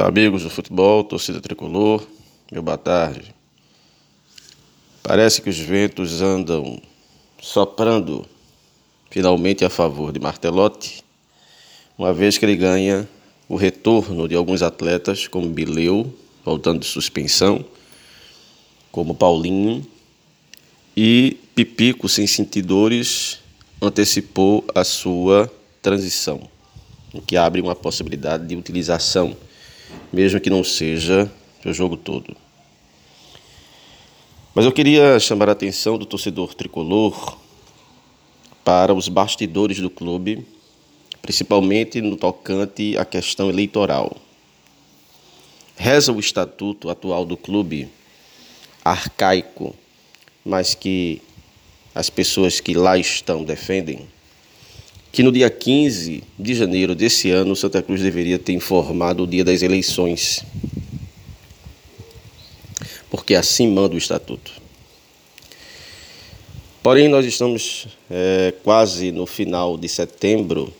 Amigos do futebol, torcida tricolor, meu boa tarde. Parece que os ventos andam soprando finalmente a favor de Martelotti, uma vez que ele ganha o retorno de alguns atletas, como Bileu, voltando de suspensão, como Paulinho, e Pipico, sem sentir dores, antecipou a sua transição, o que abre uma possibilidade de utilização mesmo que não seja o jogo todo. Mas eu queria chamar a atenção do torcedor tricolor para os bastidores do clube, principalmente no tocante à questão eleitoral. Reza o estatuto atual do clube, arcaico, mas que as pessoas que lá estão defendem, que no dia 15 de janeiro desse ano, Santa Cruz deveria ter informado o dia das eleições. Porque assim manda o estatuto. Porém, nós estamos é, quase no final de setembro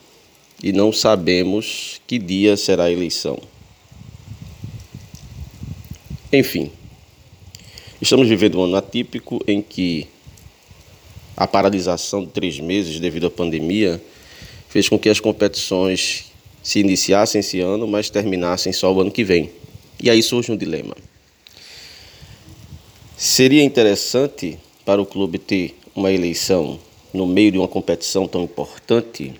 e não sabemos que dia será a eleição. Enfim, estamos vivendo um ano atípico em que a paralisação de três meses devido à pandemia fez com que as competições se iniciassem esse ano, mas terminassem só o ano que vem. E aí surge um dilema. Seria interessante para o clube ter uma eleição no meio de uma competição tão importante?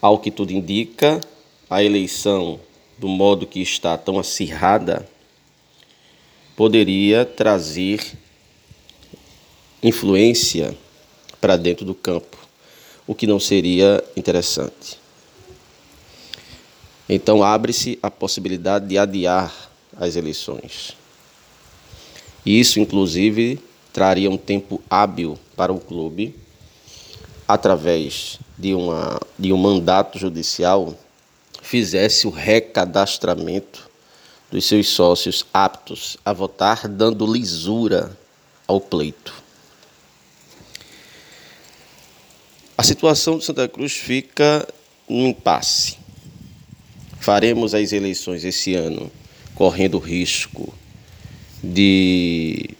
Ao que tudo indica, a eleição, do modo que está tão acirrada, poderia trazer influência para dentro do campo o que não seria interessante. Então abre-se a possibilidade de adiar as eleições. Isso, inclusive, traria um tempo hábil para o clube, através de, uma, de um mandato judicial, fizesse o recadastramento dos seus sócios aptos a votar, dando lisura ao pleito. A situação de Santa Cruz fica num impasse. Faremos as eleições esse ano correndo risco de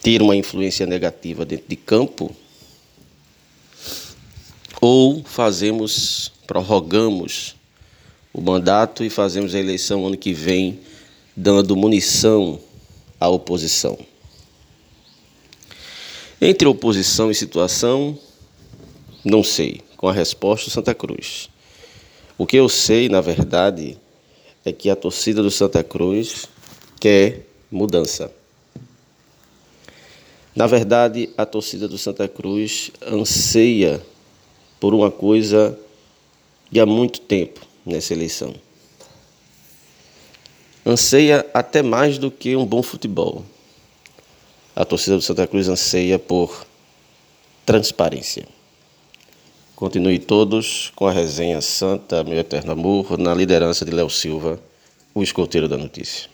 ter uma influência negativa dentro de campo ou fazemos, prorrogamos o mandato e fazemos a eleição ano que vem dando munição à oposição. Entre oposição e situação, não sei, com a resposta Santa Cruz. O que eu sei, na verdade, é que a torcida do Santa Cruz quer mudança. Na verdade, a torcida do Santa Cruz anseia por uma coisa de há muito tempo nessa eleição. Anseia até mais do que um bom futebol. A torcida do Santa Cruz anseia por transparência. Continue todos com a resenha Santa, meu eterno amor, na liderança de Léo Silva, o escoteiro da notícia.